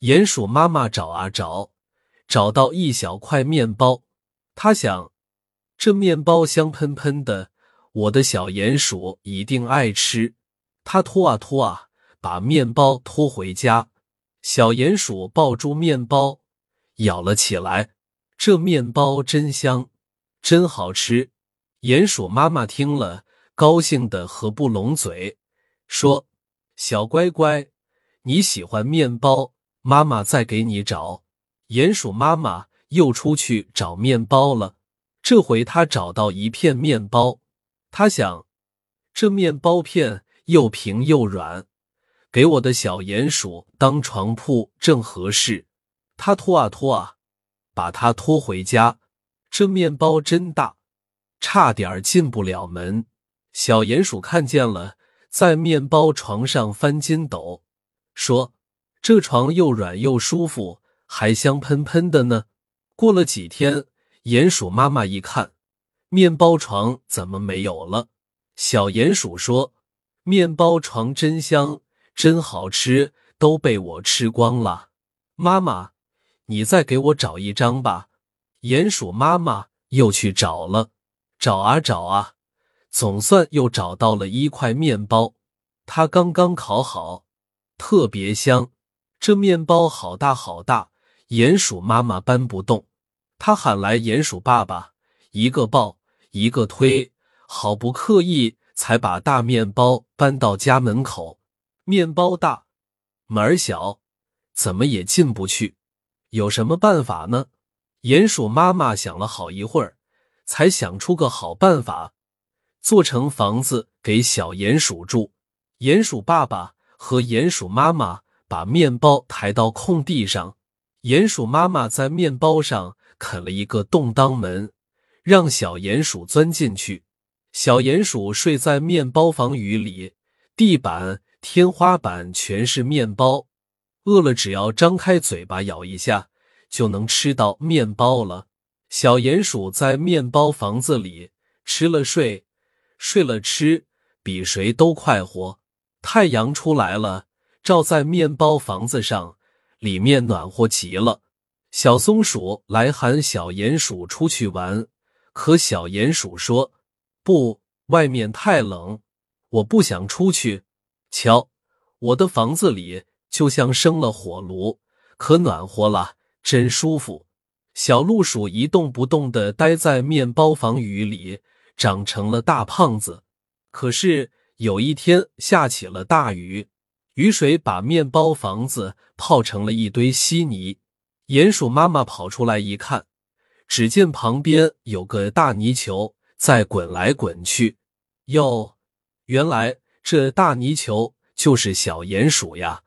鼹鼠妈妈找啊找，找到一小块面包。他想，这面包香喷喷的，我的小鼹鼠一定爱吃。他拖啊拖啊，把面包拖回家。小鼹鼠抱住面包，咬了起来。这面包真香，真好吃。鼹鼠妈妈听了，高兴的合不拢嘴，说：“小乖乖，你喜欢面包。”妈妈再给你找，鼹鼠妈妈又出去找面包了。这回他找到一片面包，他想，这面包片又平又软，给我的小鼹鼠当床铺正合适。他拖啊拖啊，把它拖回家。这面包真大，差点进不了门。小鼹鼠看见了，在面包床上翻筋斗，说。这床又软又舒服，还香喷喷的呢。过了几天，鼹鼠妈妈一看，面包床怎么没有了？小鼹鼠说：“面包床真香，真好吃，都被我吃光了。”妈妈，你再给我找一张吧。鼹鼠妈妈又去找了，找啊找啊，总算又找到了一块面包。它刚刚烤好，特别香。这面包好大好大，鼹鼠妈妈搬不动，她喊来鼹鼠爸爸，一个抱，一个推，好不刻意才把大面包搬到家门口。面包大，门儿小，怎么也进不去。有什么办法呢？鼹鼠妈妈想了好一会儿，才想出个好办法，做成房子给小鼹鼠住。鼹鼠爸爸和鼹鼠妈妈。把面包抬到空地上，鼹鼠妈妈在面包上啃了一个洞当门，让小鼹鼠钻进去。小鼹鼠睡在面包房雨里，地板、天花板全是面包。饿了，只要张开嘴巴咬一下，就能吃到面包了。小鼹鼠在面包房子里吃了睡，睡了吃，比谁都快活。太阳出来了。照在面包房子上，里面暖和极了。小松鼠来喊小鼹鼠出去玩，可小鼹鼠说：“不，外面太冷，我不想出去。瞧，我的房子里就像生了火炉，可暖和了，真舒服。”小鹿鼠一动不动的待在面包房雨里，长成了大胖子。可是有一天下起了大雨。雨水把面包房子泡成了一堆稀泥，鼹鼠妈妈跑出来一看，只见旁边有个大泥球在滚来滚去。哟，原来这大泥球就是小鼹鼠呀！